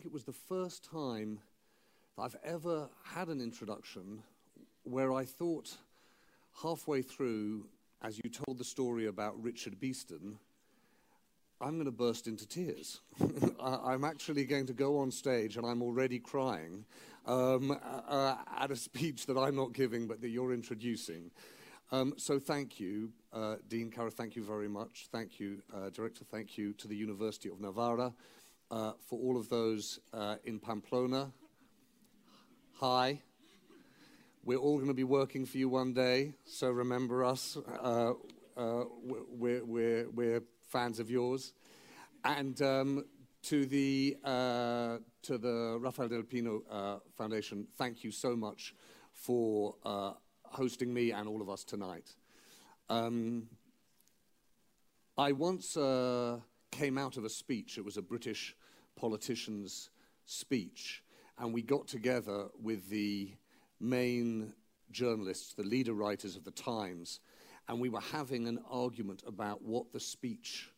think it was the first time that I've ever had an introduction where I thought halfway through, as you told the story about Richard Beeston, I'm going to burst into tears. I'm actually going to go on stage and I'm already crying um, uh, at a speech that I'm not giving but that you're introducing. Um, so thank you, uh, Dean Cara, thank you very much. Thank you, uh, Director, thank you to the University of Navarra uh, for all of those uh, in Pamplona. Hi. We're all going to be working for you one day, so remember us. Uh, we're, we're, we're fans of yours. And um, to the uh, to the Rafael del Pino uh, Foundation, thank you so much for uh, hosting me and all of us tonight. Um, I once uh, came out of a speech. It was a British politician's speech, and we got together with the main journalists, the leader writers of the Times, and we were having an argument about what the speech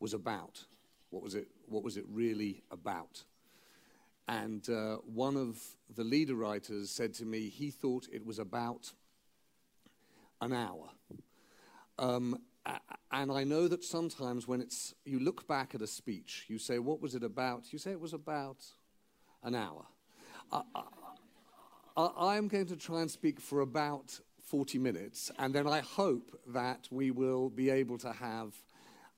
was about. What was it, what was it really about? And uh, one of the leader writers said to me he thought it was about an hour. Um, and I know that sometimes when it's, you look back at a speech, you say, What was it about? You say it was about an hour. I, I, I'm going to try and speak for about 40 minutes, and then I hope that we will be able to have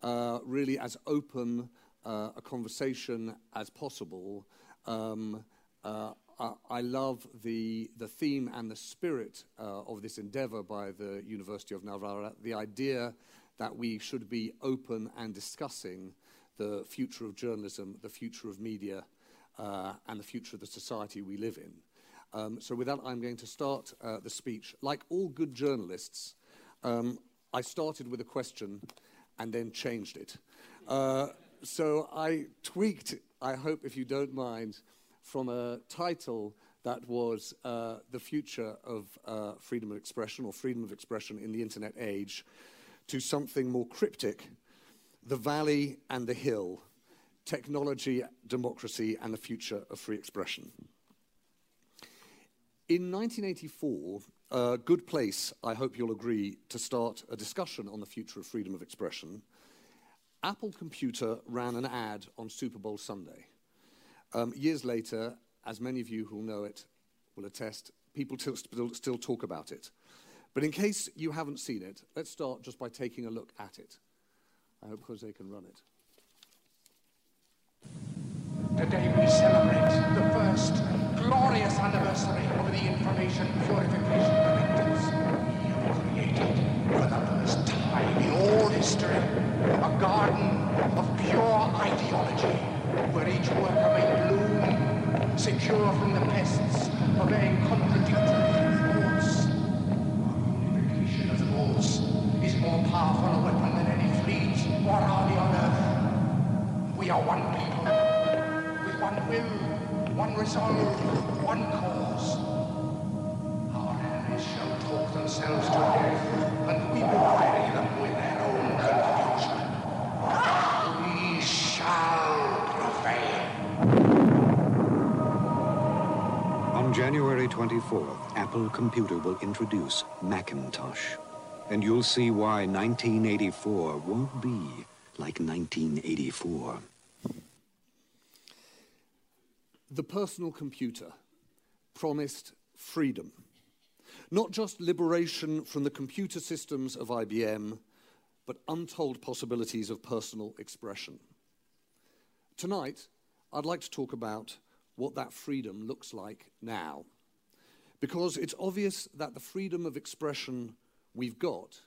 uh, really as open uh, a conversation as possible. Um, uh, I love the, the theme and the spirit uh, of this endeavor by the University of Navarra, the idea that we should be open and discussing the future of journalism, the future of media, uh, and the future of the society we live in. Um, so, with that, I'm going to start uh, the speech. Like all good journalists, um, I started with a question and then changed it. Uh, so, I tweaked, I hope, if you don't mind, from a title that was uh, The Future of uh, Freedom of Expression or Freedom of Expression in the Internet Age to something more cryptic The Valley and the Hill Technology, Democracy, and the Future of Free Expression. In 1984, a good place, I hope you'll agree, to start a discussion on the future of freedom of expression, Apple Computer ran an ad on Super Bowl Sunday. Um, years later, as many of you who know it will attest, people still, still talk about it. But in case you haven't seen it, let's start just by taking a look at it. I hope Jose can run it. Today we celebrate the first glorious anniversary of the information purification directives. Created, for the first time in all history, a garden of pure ideology, where each worker may bloom, secure from the pests a contradictory thoughts. Unification of thoughts is more powerful a weapon than any fleet or army on earth. We are one people, with one will, one resolve, one cause. Our enemies shall talk themselves to death, and we will bury them with their own confusion. We shall prevail. On January 24th, Apple Computer will introduce Macintosh. And you'll see why 1984 won't be like 1984. The personal computer promised freedom. Not just liberation from the computer systems of IBM, but untold possibilities of personal expression. Tonight, I'd like to talk about what that freedom looks like now. Because it's obvious that the freedom of expression we've got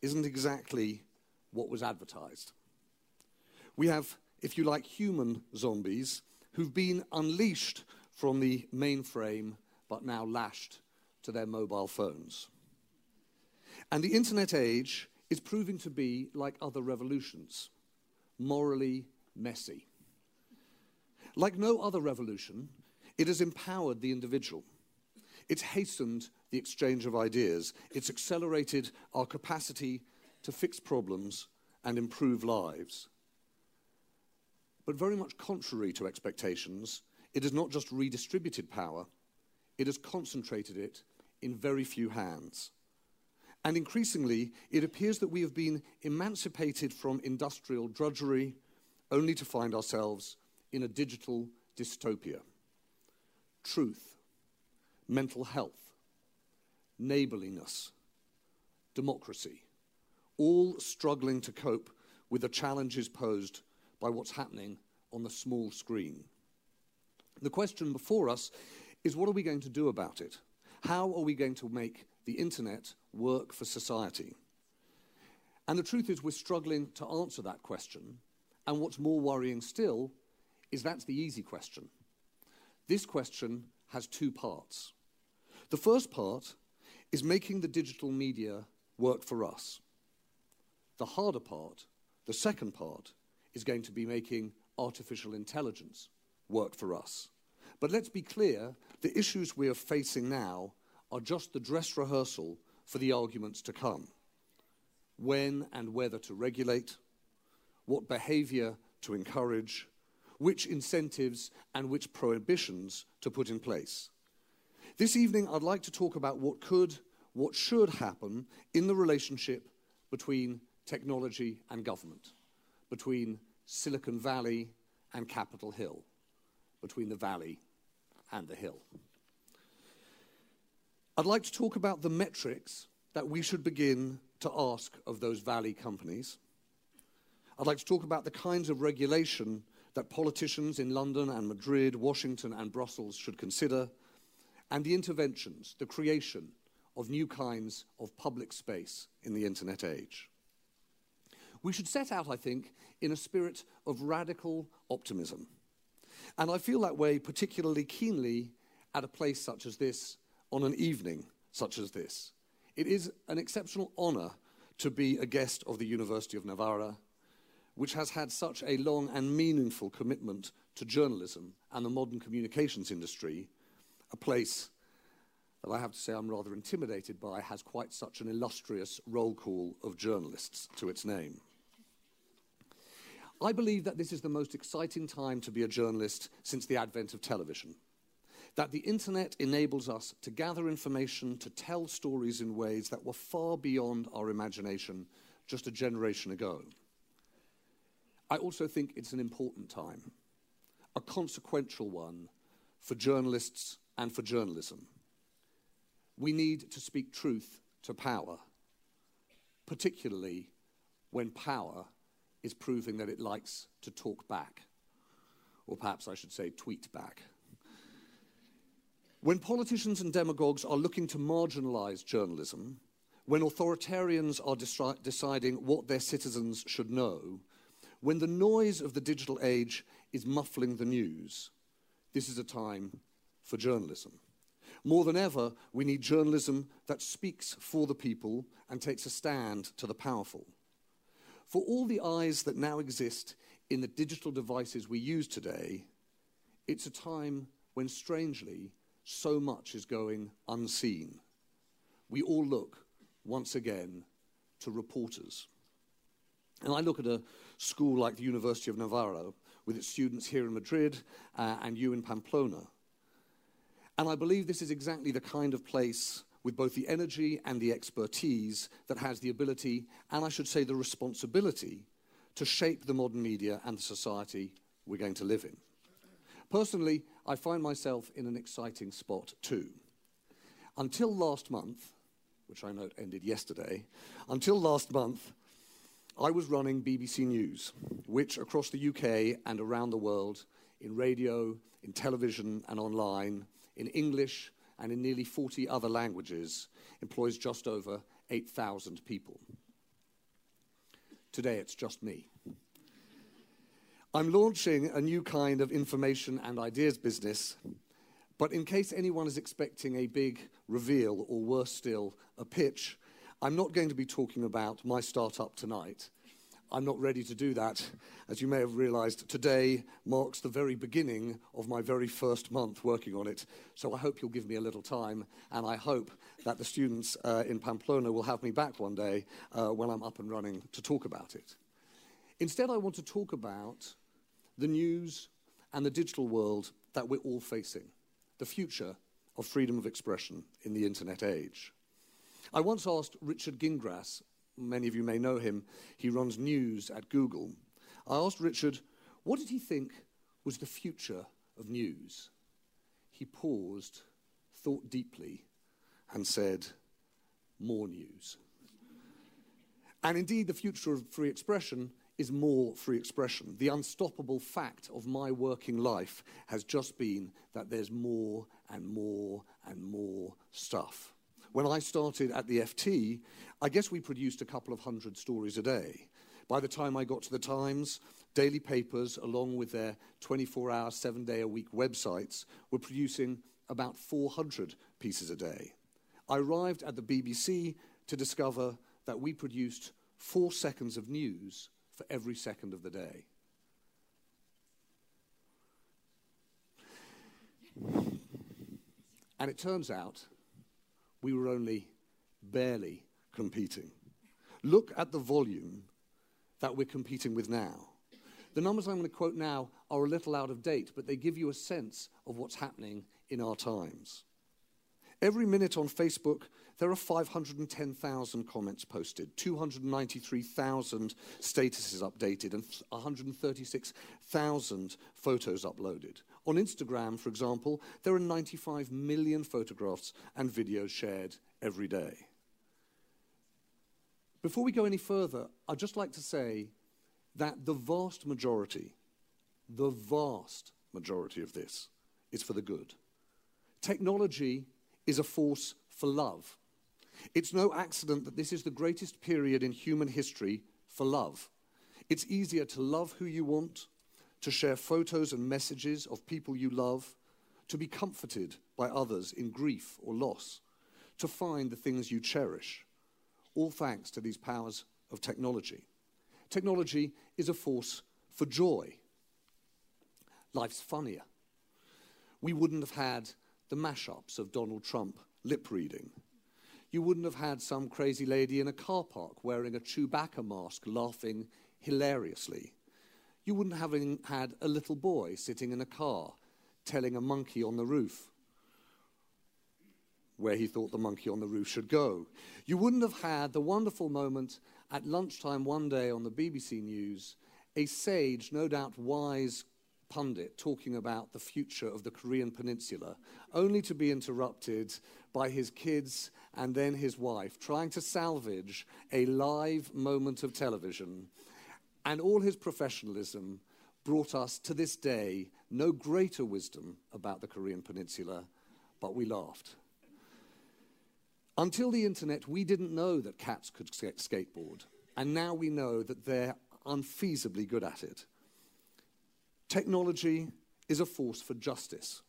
isn't exactly what was advertised. We have, if you like, human zombies who've been unleashed from the mainframe but now lashed to their mobile phones. And the internet age is proving to be like other revolutions, morally messy. Like no other revolution, it has empowered the individual. It's hastened the exchange of ideas. It's accelerated our capacity to fix problems and improve lives. But very much contrary to expectations, it has not just redistributed power, it has concentrated it in very few hands. And increasingly, it appears that we have been emancipated from industrial drudgery only to find ourselves in a digital dystopia. Truth, mental health, neighborliness, democracy, all struggling to cope with the challenges posed by what's happening on the small screen. The question before us is what are we going to do about it? How are we going to make the internet work for society? And the truth is, we're struggling to answer that question. And what's more worrying still is that's the easy question. This question has two parts. The first part is making the digital media work for us. The harder part, the second part, is going to be making artificial intelligence work for us. But let's be clear the issues we are facing now are just the dress rehearsal for the arguments to come. When and whether to regulate, what behavior to encourage, which incentives and which prohibitions to put in place. This evening, I'd like to talk about what could, what should happen in the relationship between technology and government, between Silicon Valley and Capitol Hill, between the valley and the hill. I'd like to talk about the metrics that we should begin to ask of those valley companies. I'd like to talk about the kinds of regulation that politicians in London and Madrid, Washington and Brussels should consider, and the interventions, the creation of new kinds of public space in the internet age. We should set out, I think, in a spirit of radical optimism. And I feel that way particularly keenly at a place such as this, on an evening such as this. It is an exceptional honor to be a guest of the University of Navarra which has had such a long and meaningful commitment to journalism and the modern communications industry, a place that I have to say I'm rather intimidated by, has quite such an illustrious roll call of journalists to its name. I believe that this is the most exciting time to be a journalist since the advent of television. That the internet enables us to gather information, to tell stories in ways that were far beyond our imagination just a generation ago. I also think it's an important time, a consequential one for journalists and for journalism. We need to speak truth to power, particularly when power is proving that it likes to talk back, or perhaps I should say, tweet back. When politicians and demagogues are looking to marginalize journalism, when authoritarians are deci- deciding what their citizens should know, when the noise of the digital age is muffling the news, this is a time for journalism. More than ever, we need journalism that speaks for the people and takes a stand to the powerful. For all the eyes that now exist in the digital devices we use today, it's a time when, strangely, so much is going unseen. We all look, once again, to reporters. And I look at a school like the University of Navarro, with its students here in Madrid uh, and you in Pamplona. And I believe this is exactly the kind of place with both the energy and the expertise that has the ability, and I should say the responsibility, to shape the modern media and the society we're going to live in. Personally, I find myself in an exciting spot too. Until last month, which I note ended yesterday, until last month, I was running BBC News, which across the UK and around the world, in radio, in television, and online, in English, and in nearly 40 other languages, employs just over 8,000 people. Today it's just me. I'm launching a new kind of information and ideas business, but in case anyone is expecting a big reveal, or worse still, a pitch, I'm not going to be talking about my startup tonight. I'm not ready to do that. As you may have realized, today marks the very beginning of my very first month working on it. So I hope you'll give me a little time, and I hope that the students uh, in Pamplona will have me back one day uh, when I'm up and running to talk about it. Instead, I want to talk about the news, and the digital world that we're all facing, the future of freedom of expression in the internet age. I once asked Richard Gingras, many of you may know him, he runs news at Google. I asked Richard, what did he think was the future of news? He paused, thought deeply, and said, more news. And indeed, the future of free expression is more free expression. The unstoppable fact of my working life has just been that there's more and more and more stuff. When I started at the FT, I guess we produced a couple of hundred stories a day. By the time I got to the Times, daily papers, along with their 24 hour, seven day a week websites, were producing about 400 pieces a day. I arrived at the BBC to discover that we produced four seconds of news for every second of the day. And it turns out we were only barely competing. Look at the volume that we're competing with now. The numbers I'm going to quote now are a little out of date, but they give you a sense of what's happening in our times. Every minute on Facebook, there are 510,000 comments posted, 293,000 statuses updated, and 136,000 photos uploaded. On Instagram, for example, there are 95 million photographs and videos shared every day. Before we go any further, I'd just like to say that the vast majority, the vast majority of this is for the good. Technology is a force for love. It's no accident that this is the greatest period in human history for love. It's easier to love who you want, to share photos and messages of people you love, to be comforted by others in grief or loss, to find the things you cherish, all thanks to these powers of technology. Technology is a force for joy. Life's funnier. We wouldn't have had the mashups of Donald Trump lip reading. You wouldn't have had some crazy lady in a car park wearing a Chewbacca mask laughing hilariously. You wouldn't have had a little boy sitting in a car telling a monkey on the roof where he thought the monkey on the roof should go. You wouldn't have had the wonderful moment at lunchtime one day on the BBC News, a sage, no doubt wise pundit talking about the future of the Korean Peninsula, only to be interrupted by his kids and then his wife trying to salvage a live moment of television. And all his professionalism brought us to this day no greater wisdom about the Korean Peninsula, but we laughed. Until the internet, we didn't know that cats could skateboard, and now we know that they're unfeasibly good at it. Technology is a force for justice.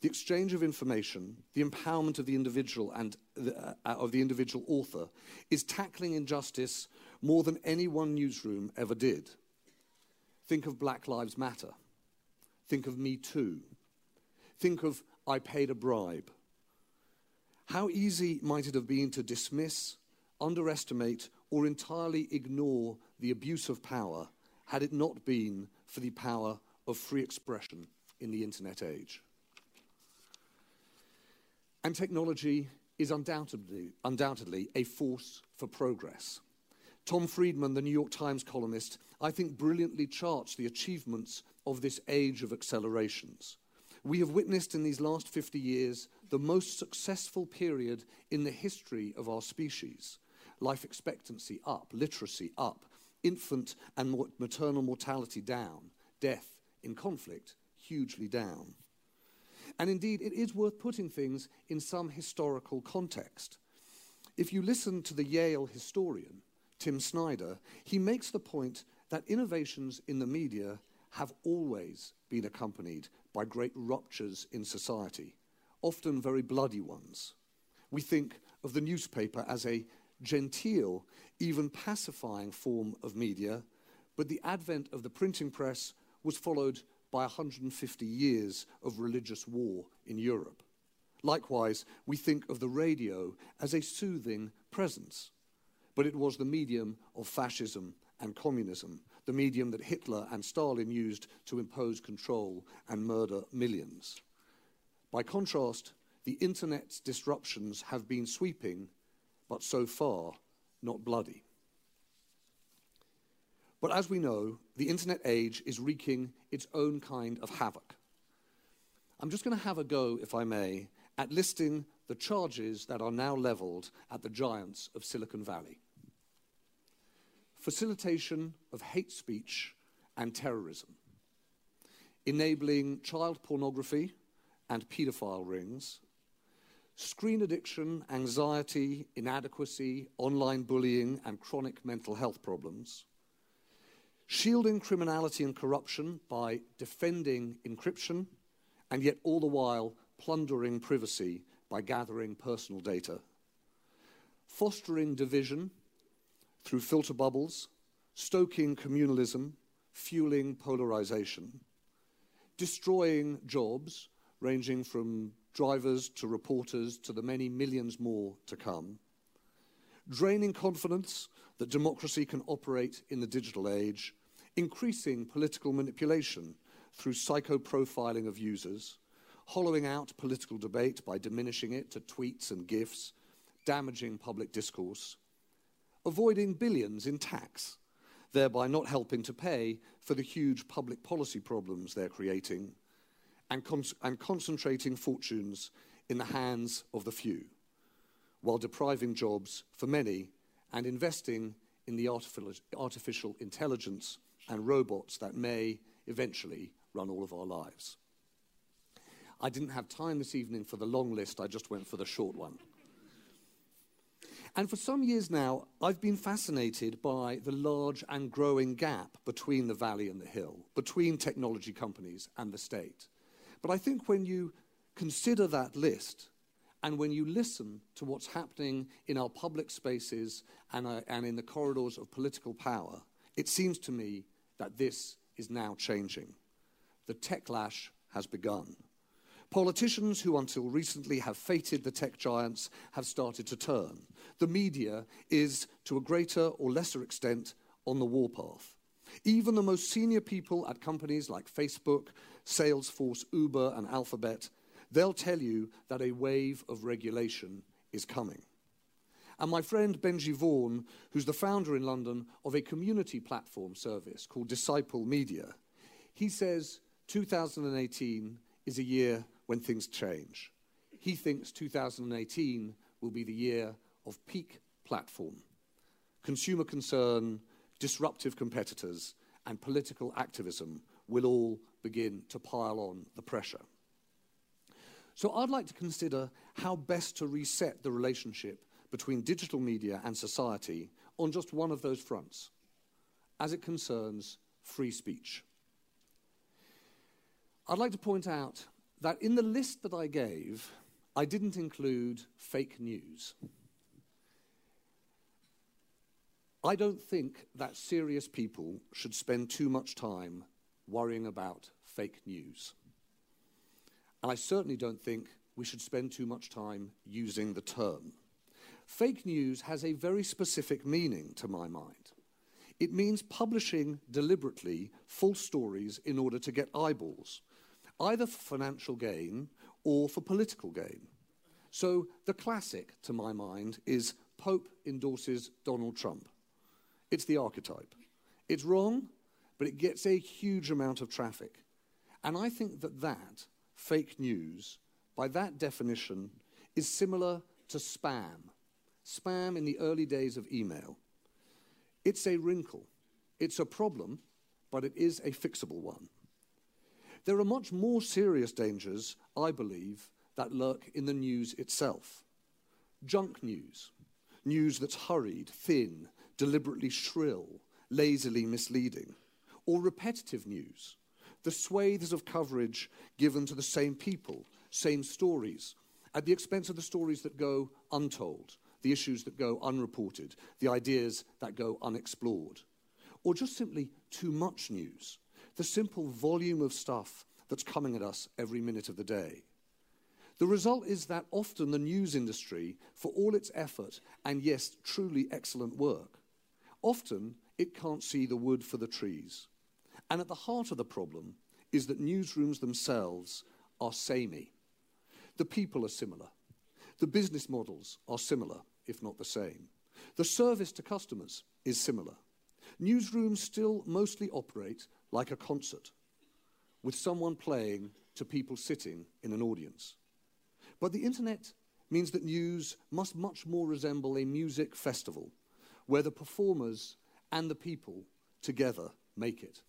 The exchange of information, the empowerment of the individual and the, uh, of the individual author is tackling injustice more than any one newsroom ever did. Think of Black Lives Matter. Think of Me Too. Think of I Paid a Bribe. How easy might it have been to dismiss, underestimate, or entirely ignore the abuse of power had it not been for the power of free expression in the internet age. And technology is undoubtedly, undoubtedly a force for progress. Tom Friedman, the New York Times columnist, I think brilliantly charts the achievements of this age of accelerations. We have witnessed in these last 50 years the most successful period in the history of our species. Life expectancy up, literacy up, infant and maternal mortality down, death in conflict hugely down. And indeed, it is worth putting things in some historical context. If you listen to the Yale historian, Tim Snyder, he makes the point that innovations in the media have always been accompanied by great ruptures in society, often very bloody ones. We think of the newspaper as a genteel, even pacifying form of media, but the advent of the printing press was followed by 150 years of religious war in Europe. Likewise, we think of the radio as a soothing presence, but it was the medium of fascism and communism, the medium that Hitler and Stalin used to impose control and murder millions. By contrast, the internet's disruptions have been sweeping, but so far not bloody. But as we know, the internet age is wreaking its own kind of havoc. I'm just going to have a go, if I may, at listing the charges that are now leveled at the giants of Silicon Valley facilitation of hate speech and terrorism, enabling child pornography and paedophile rings, screen addiction, anxiety, inadequacy, online bullying, and chronic mental health problems, shielding criminality and corruption by defending encryption, and yet all the while plundering privacy by gathering personal data, fostering division through filter bubbles, stoking communalism, fueling polarization, destroying jobs ranging from drivers to reporters to the many millions more to come, draining confidence that democracy can operate in the digital age, increasing political manipulation through psycho-profiling of users, hollowing out political debate by diminishing it to tweets and gifs, damaging public discourse, avoiding billions in tax, thereby not helping to pay for the huge public policy problems they're creating, and, con and concentrating fortunes in the hands of the few, while depriving jobs for many and investing in the artificial intelligence and robots that may eventually run all of our lives. I didn't have time this evening for the long list, I just went for the short one. And for some years now, I've been fascinated by the large and growing gap between the valley and the hill, between technology companies and the state. But I think when you consider that list, and when you listen to what's happening in our public spaces and, uh, and in the corridors of political power, it seems to me that this is now changing. The techlash has begun. Politicians who until recently have feted the tech giants have started to turn. The media is, to a greater or lesser extent, on the warpath. Even the most senior people at companies like Facebook, Salesforce, Uber, and Alphabet, they'll tell you that a wave of regulation is coming. And my friend Benji Vaughan, who's the founder in London of a community platform service called Disciple Media, he says 2018 is a year when things change. He thinks 2018 will be the year of peak platform. Consumer concern, disruptive competitors, and political activism will all begin to pile on the pressure. So I'd like to consider how best to reset the relationship between digital media and society on just one of those fronts, as it concerns free speech. I'd like to point out that in the list that I gave, I didn't include fake news. I don't think that serious people should spend too much time worrying about fake news. And I certainly don't think we should spend too much time using the term. Fake news has a very specific meaning to my mind. It means publishing deliberately false stories in order to get eyeballs, either for financial gain or for political gain. So the classic, to my mind, is Pope endorses Donald Trump. It's the archetype. It's wrong, but it gets a huge amount of traffic. And I think that that, fake news, by that definition, is similar to spam. Spam in the early days of email. It's a wrinkle. It's a problem, but it is a fixable one. There are much more serious dangers, I believe, that lurk in the news itself. Junk news, news that's hurried, thin, deliberately shrill, lazily misleading, or repetitive news, the swathes of coverage given to the same people, same stories, at the expense of the stories that go untold, the issues that go unreported, the ideas that go unexplored, or just simply too much news, the simple volume of stuff that's coming at us every minute of the day. The result is that often the news industry, for all its effort and yes, truly excellent work, often it can't see the wood for the trees. And at the heart of the problem is that newsrooms themselves are samey. The people are similar. The business models are similar, if not the same. The service to customers is similar. Newsrooms still mostly operate like a concert, with someone playing to people sitting in an audience. But the internet means that news must much more resemble a music festival where the performers and the people together make it.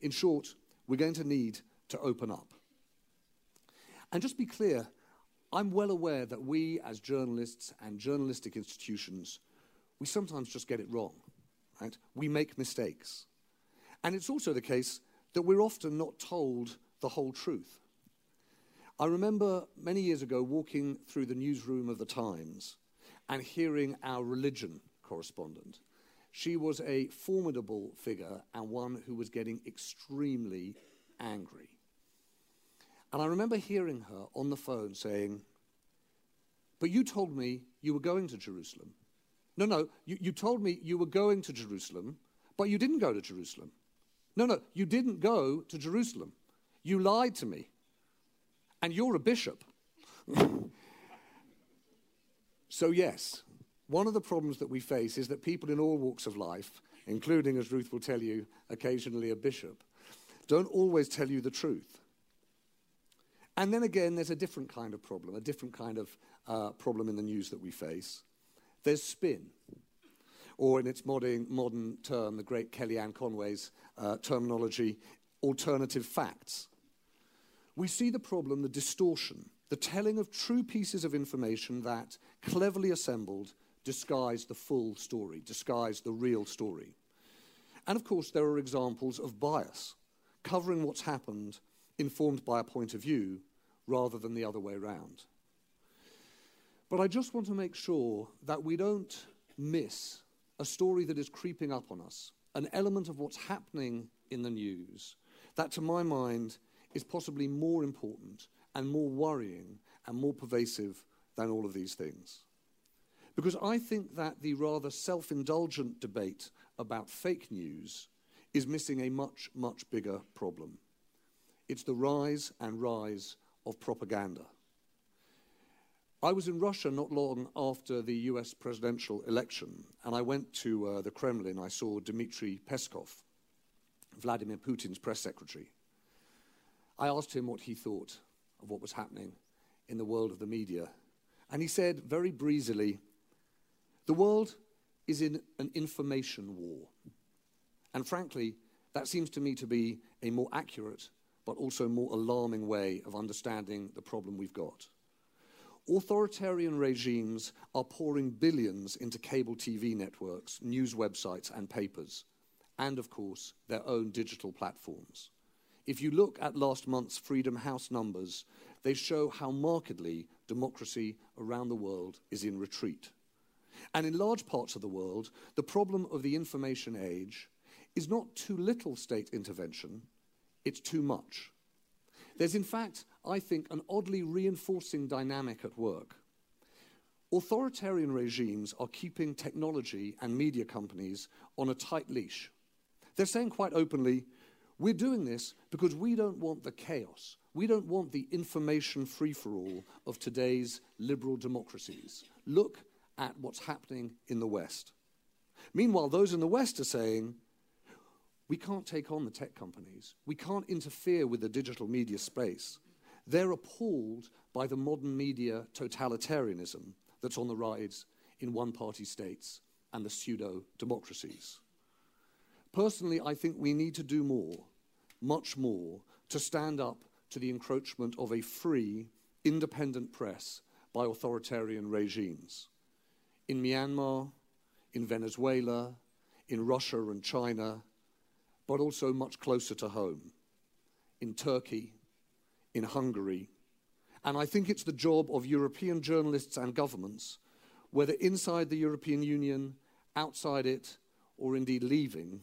In short, we're going to need to open up. And just be clear, I'm well aware that we as journalists and journalistic institutions, we sometimes just get it wrong, right? We make mistakes. And it's also the case that we're often not told the whole truth. I remember many years ago walking through the newsroom of the Times and hearing our religion correspondent. She was a formidable figure and one who was getting extremely angry. And I remember hearing her on the phone saying, But you told me you were going to Jerusalem. No, no, you, you told me you were going to Jerusalem, but you didn't go to Jerusalem. No, no, you didn't go to Jerusalem. You lied to me. And you're a bishop. so, yes, one of the problems that we face is that people in all walks of life, including, as Ruth will tell you, occasionally a bishop, don't always tell you the truth. And then again, there's a different kind of problem, a different kind of uh, problem in the news that we face. There's spin, or in its modern, modern term, the great Kellyanne Conway's uh, terminology, alternative facts we see the problem, the distortion, the telling of true pieces of information that, cleverly assembled, disguise the full story, disguise the real story. And of course, there are examples of bias, covering what's happened, informed by a point of view, rather than the other way around. But I just want to make sure that we don't miss a story that is creeping up on us, an element of what's happening in the news that, to my mind, is possibly more important and more worrying and more pervasive than all of these things. Because I think that the rather self indulgent debate about fake news is missing a much, much bigger problem. It's the rise and rise of propaganda. I was in Russia not long after the US presidential election, and I went to uh, the Kremlin. I saw Dmitry Peskov, Vladimir Putin's press secretary. I asked him what he thought of what was happening in the world of the media. And he said very breezily, The world is in an information war. And frankly, that seems to me to be a more accurate but also more alarming way of understanding the problem we've got. Authoritarian regimes are pouring billions into cable TV networks, news websites, and papers, and of course, their own digital platforms. If you look at last month's Freedom House numbers, they show how markedly democracy around the world is in retreat. And in large parts of the world, the problem of the information age is not too little state intervention, it's too much. There's, in fact, I think, an oddly reinforcing dynamic at work. Authoritarian regimes are keeping technology and media companies on a tight leash. They're saying quite openly, we're doing this because we don't want the chaos. We don't want the information free for all of today's liberal democracies. Look at what's happening in the West. Meanwhile, those in the West are saying, we can't take on the tech companies. We can't interfere with the digital media space. They're appalled by the modern media totalitarianism that's on the rise in one party states and the pseudo democracies. Personally, I think we need to do more, much more, to stand up to the encroachment of a free, independent press by authoritarian regimes. In Myanmar, in Venezuela, in Russia and China, but also much closer to home, in Turkey, in Hungary. And I think it's the job of European journalists and governments, whether inside the European Union, outside it, or indeed leaving,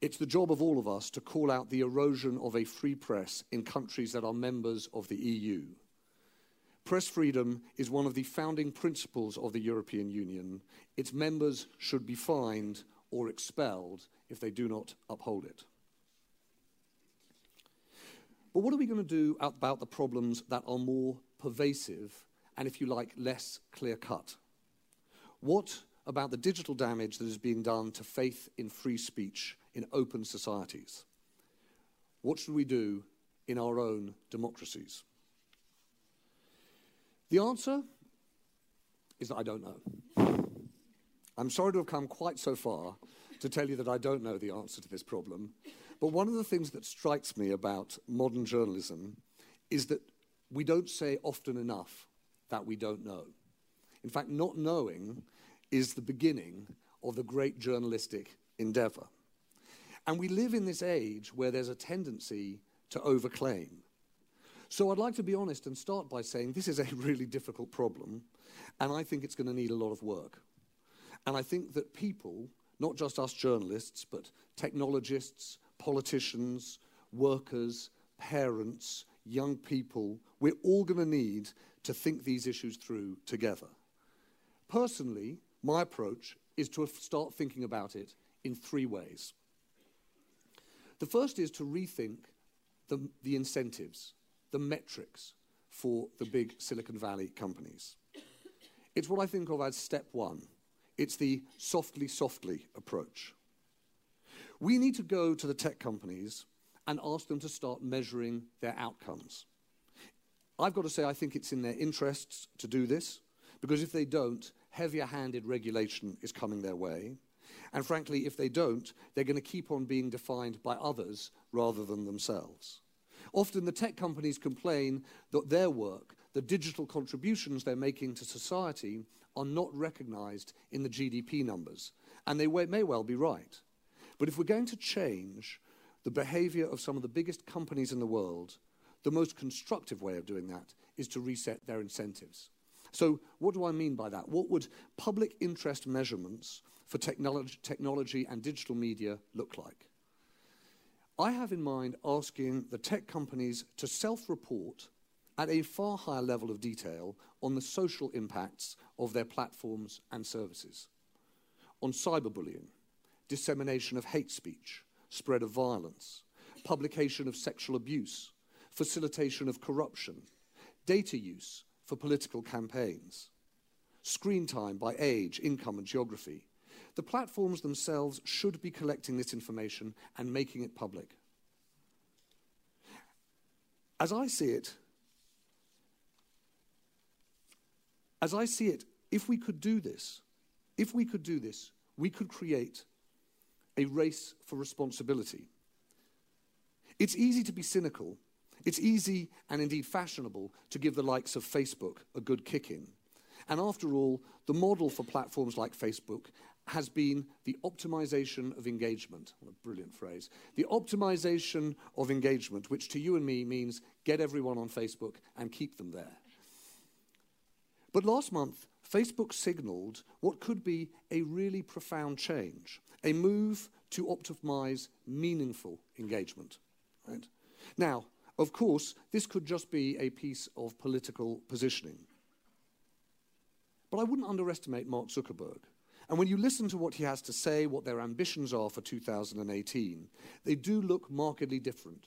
it's the job of all of us to call out the erosion of a free press in countries that are members of the EU. Press freedom is one of the founding principles of the European Union. Its members should be fined or expelled if they do not uphold it. But what are we going to do about the problems that are more pervasive and, if you like, less clear cut? What about the digital damage that is being done to faith in free speech in open societies? What should we do in our own democracies? The answer is that I don't know. I'm sorry to have come quite so far to tell you that I don't know the answer to this problem. But one of the things that strikes me about modern journalism is that we don't say often enough that we don't know. In fact, not knowing is the beginning of the great journalistic endeavor. And we live in this age where there's a tendency to overclaim. So I'd like to be honest and start by saying this is a really difficult problem, and I think it's going to need a lot of work. And I think that people, not just us journalists, but technologists, politicians, workers, parents, young people, we're all going to need to think these issues through together. Personally, my approach is to start thinking about it in three ways. The first is to rethink the, the incentives, the metrics for the big Silicon Valley companies. It's what I think of as step one. It's the softly, softly approach. We need to go to the tech companies and ask them to start measuring their outcomes. I've got to say, I think it's in their interests to do this, because if they don't, heavier handed regulation is coming their way. And frankly, if they don't, they're going to keep on being defined by others rather than themselves. Often the tech companies complain that their work, the digital contributions they're making to society, are not recognized in the GDP numbers. And they may well be right. But if we're going to change the behavior of some of the biggest companies in the world, the most constructive way of doing that is to reset their incentives. So, what do I mean by that? What would public interest measurements for technology, technology and digital media look like? I have in mind asking the tech companies to self report at a far higher level of detail on the social impacts of their platforms and services, on cyberbullying, dissemination of hate speech, spread of violence, publication of sexual abuse, facilitation of corruption, data use for political campaigns, screen time by age, income, and geography. The platforms themselves should be collecting this information and making it public. As I see it, as I see it, if we could do this, if we could do this, we could create a race for responsibility. It's easy to be cynical it's easy and indeed fashionable to give the likes of Facebook a good kicking. And after all, the model for platforms like Facebook has been the optimization of engagement. What a brilliant phrase. The optimization of engagement, which to you and me means get everyone on Facebook and keep them there. But last month, Facebook signaled what could be a really profound change, a move to optimize meaningful engagement. Right? Now, of course, this could just be a piece of political positioning. But I wouldn't underestimate Mark Zuckerberg. And when you listen to what he has to say, what their ambitions are for 2018, they do look markedly different.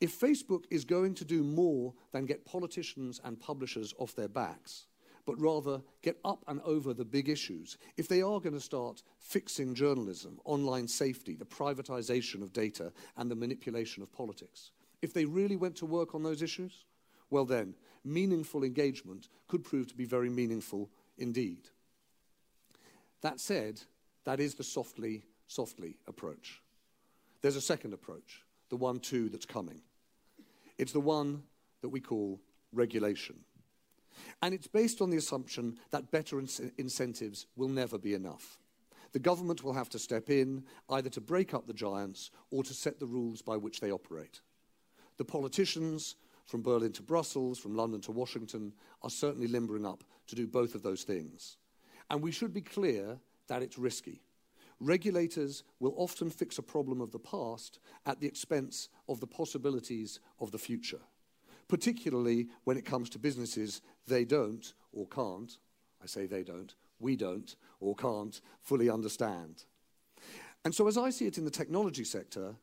If Facebook is going to do more than get politicians and publishers off their backs, but rather get up and over the big issues, if they are going to start fixing journalism, online safety, the privatization of data, and the manipulation of politics, if they really went to work on those issues, well then, meaningful engagement could prove to be very meaningful indeed. That said, that is the softly, softly approach. There's a second approach, the one too that's coming. It's the one that we call regulation. And it's based on the assumption that better in- incentives will never be enough. The government will have to step in either to break up the giants or to set the rules by which they operate. The politicians from Berlin to Brussels, from London to Washington, are certainly limbering up to do both of those things. And we should be clear that it's risky. Regulators will often fix a problem of the past at the expense of the possibilities of the future, particularly when it comes to businesses they don't or can't, I say they don't, we don't or can't fully understand. And so, as I see it in the technology sector,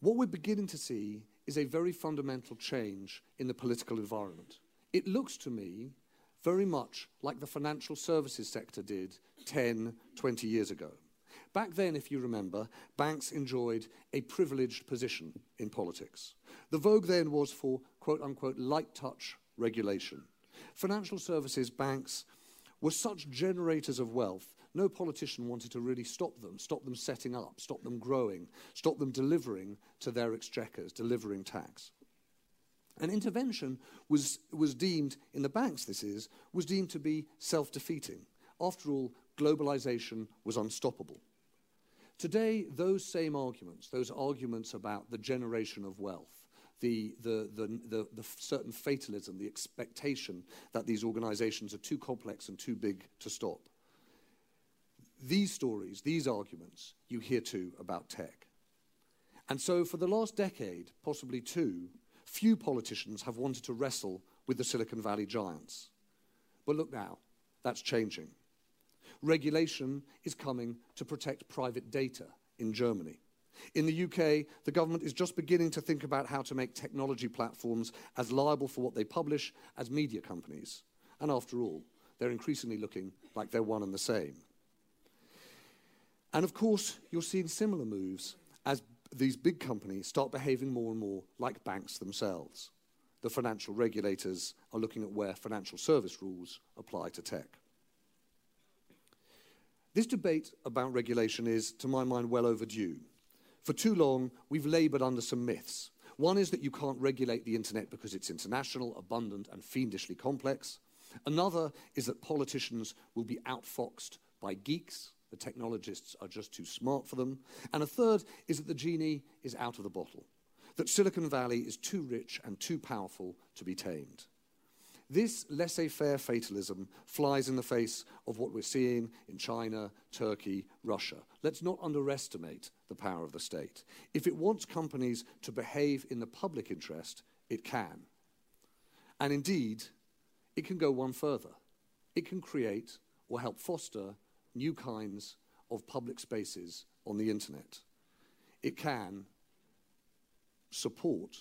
what we're beginning to see is a very fundamental change in the political environment. It looks to me very much like the financial services sector did 10, 20 years ago. Back then, if you remember, banks enjoyed a privileged position in politics. The vogue then was for quote unquote light touch regulation. Financial services banks were such generators of wealth, no politician wanted to really stop them, stop them setting up, stop them growing, stop them delivering to their exchequers, delivering tax. And intervention was, was deemed, in the banks this is, was deemed to be self defeating. After all, globalization was unstoppable. Today, those same arguments, those arguments about the generation of wealth, the, the, the, the, certain fatalism, the expectation that these organizations are too complex and too big to stop. These stories, these arguments, you hear too about tech. And so, for the last decade, possibly two, few politicians have wanted to wrestle with the Silicon Valley giants. But look now, that's changing. Regulation is coming to protect private data in Germany. In the UK, the government is just beginning to think about how to make technology platforms as liable for what they publish as media companies. And after all, they're increasingly looking like they're one and the same. And of course, you're seeing similar moves as these big companies start behaving more and more like banks themselves. The financial regulators are looking at where financial service rules apply to tech. This debate about regulation is, to my mind, well overdue. For too long, we've labored under some myths. One is that you can't regulate the internet because it's international, abundant, and fiendishly complex. Another is that politicians will be outfoxed by geeks. The technologists are just too smart for them. And a third is that the genie is out of the bottle, that Silicon Valley is too rich and too powerful to be tamed. This laissez faire fatalism flies in the face of what we're seeing in China, Turkey, Russia. Let's not underestimate the power of the state. If it wants companies to behave in the public interest, it can. And indeed, it can go one further. It can create or help foster new kinds of public spaces on the internet. It can support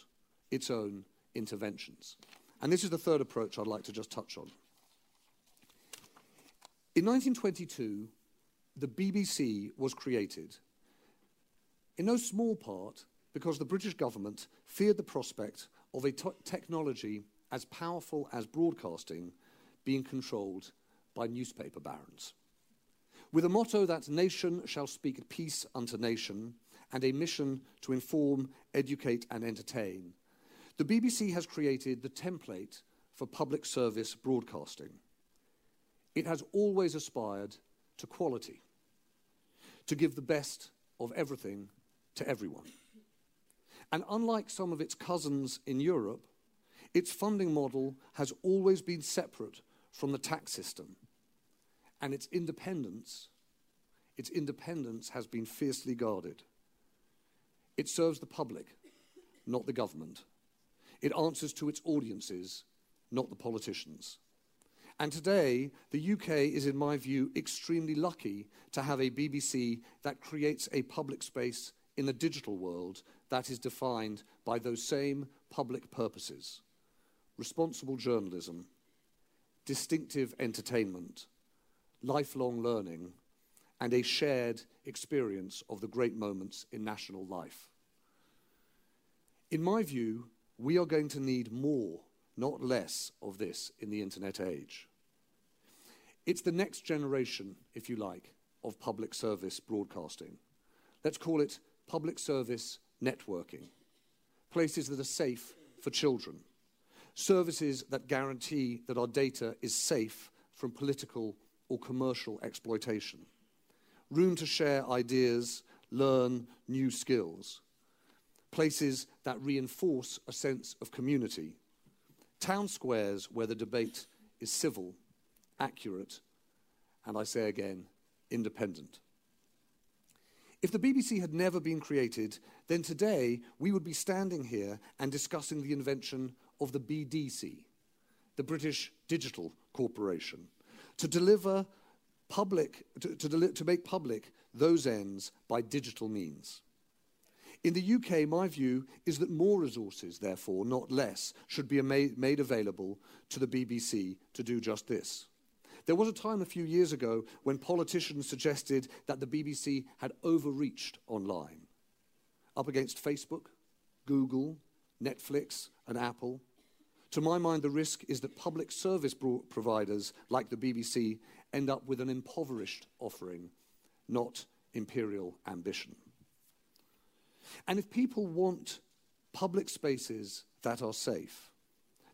its own interventions. And this is the third approach I'd like to just touch on. In 1922, the BBC was created in no small part because the British government feared the prospect of a technology as powerful as broadcasting being controlled by newspaper barons. With a motto that nation shall speak peace unto nation and a mission to inform, educate, and entertain, the BBC has created the template for public service broadcasting. It has always aspired to quality, to give the best of everything to everyone. And unlike some of its cousins in Europe, its funding model has always been separate from the tax system, and its independence, its independence has been fiercely guarded. It serves the public, not the government. It answers to its audiences, not the politicians. And today, the UK is, in my view, extremely lucky to have a BBC that creates a public space in the digital world that is defined by those same public purposes responsible journalism, distinctive entertainment, lifelong learning, and a shared experience of the great moments in national life. In my view, we are going to need more, not less, of this in the internet age. It's the next generation, if you like, of public service broadcasting. Let's call it public service networking. Places that are safe for children. Services that guarantee that our data is safe from political or commercial exploitation. Room to share ideas, learn new skills places that reinforce a sense of community, town squares where the debate is civil, accurate, and I say again, independent. If the BBC had never been created, then today we would be standing here and discussing the invention of the BDC, the British Digital Corporation, to deliver public, to, to, deli- to make public those ends by digital means. In the UK, my view is that more resources, therefore, not less, should be made, available to the BBC to do just this. There was a time a few years ago when politicians suggested that the BBC had overreached online, up against Facebook, Google, Netflix, and Apple. To my mind, the risk is that public service providers like the BBC end up with an impoverished offering, not imperial ambition. And if people want public spaces that are safe,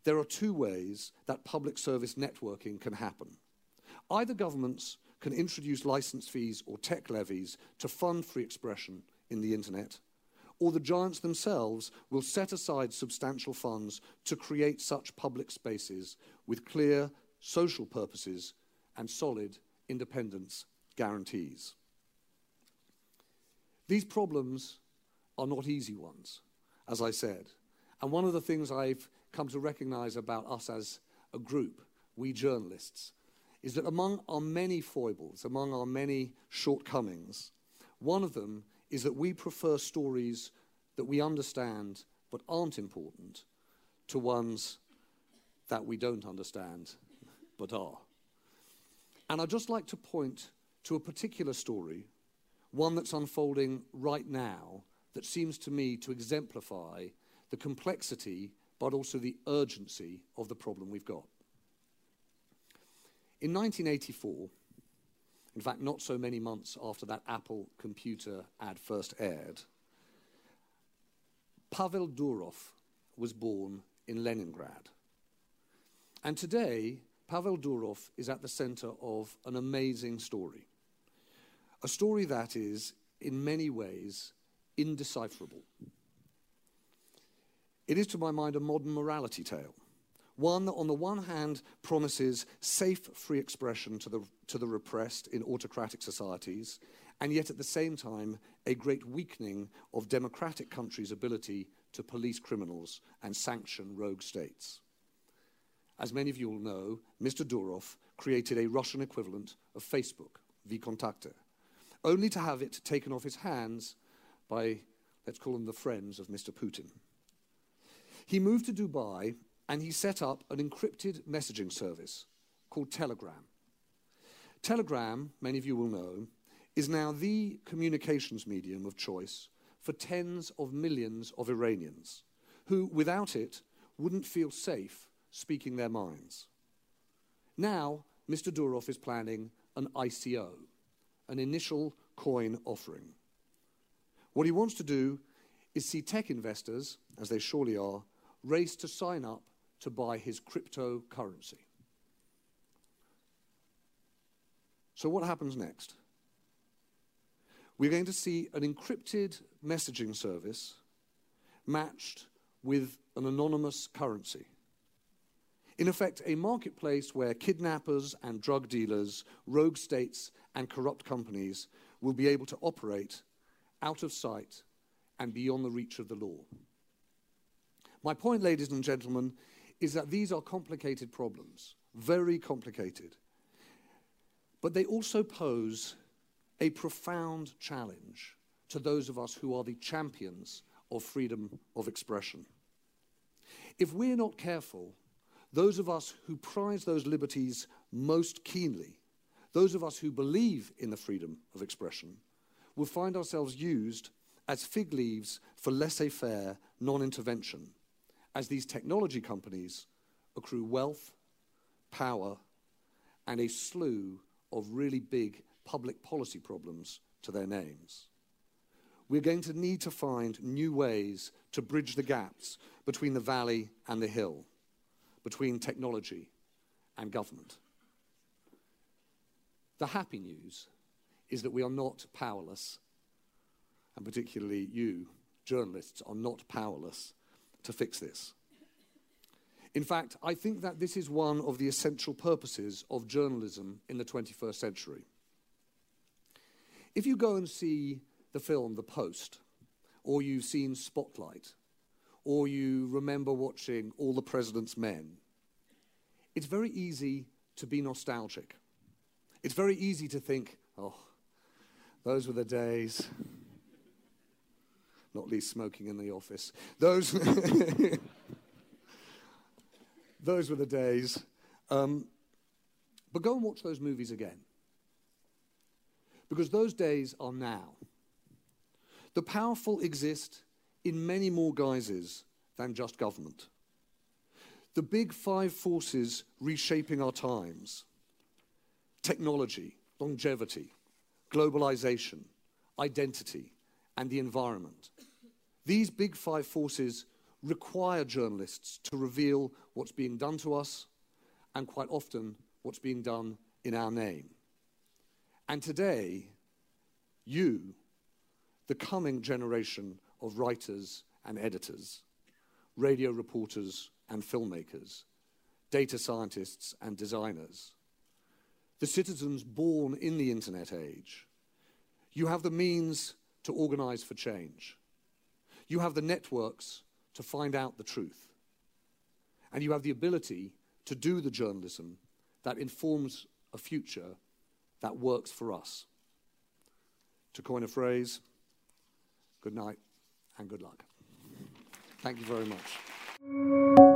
there are two ways that public service networking can happen. Either governments can introduce license fees or tech levies to fund free expression in the internet, or the giants themselves will set aside substantial funds to create such public spaces with clear social purposes and solid independence guarantees. These problems are not easy ones, as I said. And one of the things I've come to recognize about us as a group, we journalists, is that among our many foibles, among our many shortcomings, one of them is that we prefer stories that we understand but aren't important to ones that we don't understand but are. And I'd just like to point to a particular story, one that's unfolding right now, that seems to me to exemplify the complexity but also the urgency of the problem we've got. In 1984, in fact, not so many months after that Apple computer ad first aired, Pavel Durov was born in Leningrad. And today, Pavel Durov is at the center of an amazing story. A story that is, in many ways, indecipherable. It is, to my mind, a modern morality tale. One that, on the one hand, promises safe, free expression to the, to the repressed in autocratic societies, and yet at the same time, a great weakening of democratic countries' ability to police criminals and sanction rogue states. As many of you will know, Mr. Durov created a Russian equivalent of Facebook, VKontakte, only to have it taken off his hands by, let's call them the friends of Mr. Putin. He moved to Dubai and he set up an encrypted messaging service called Telegram. Telegram, many of you will know, is now the communications medium of choice for tens of millions of Iranians who, without it, wouldn't feel safe speaking their minds. Now, Mr. Durov is planning an ICO, an initial coin offering. What he wants to do is see tech investors, as they surely are, race to sign up to buy his cryptocurrency. So, what happens next? We're going to see an encrypted messaging service matched with an anonymous currency. In effect, a marketplace where kidnappers and drug dealers, rogue states, and corrupt companies will be able to operate out of sight and beyond the reach of the law. My point, ladies and gentlemen, is that these are complicated problems, very complicated. But they also pose a profound challenge to those of us who are the champions of freedom of expression. If we're not careful, those of us who prize those liberties most keenly, those of us who believe in the freedom of expression, will find ourselves used as fig leaves for laissez faire non intervention as these technology companies accrue wealth, power, and a slew of really big public policy problems to their names. We're going to need to find new ways to bridge the gaps between the valley and the hill, between technology and government. The happy news is that we are not powerless, and particularly you, journalists, are not powerless to fix this. In fact, I think that this is one of the essential purposes of journalism in the 21st century. If you go and see the film The Post, or you've seen Spotlight, or you remember watching All the President's Men, it's very easy to be nostalgic. It's very easy to think, oh, those were the days. Not least smoking in the office. Those, those were the days. Um, but go and watch those movies again. Because those days are now. The powerful exist in many more guises than just government. The big five forces reshaping our times technology, longevity, globalization, identity, and the environment. These big five forces require journalists to reveal what's being done to us and quite often what's being done in our name. And today, you, the coming generation of writers and editors, radio reporters and filmmakers, data scientists and designers, the citizens born in the internet age, you have the means to organize for change. You have the networks to find out the truth. And you have the ability to do the journalism that informs a future that works for us. To coin a phrase, good night and good luck. Thank you very much.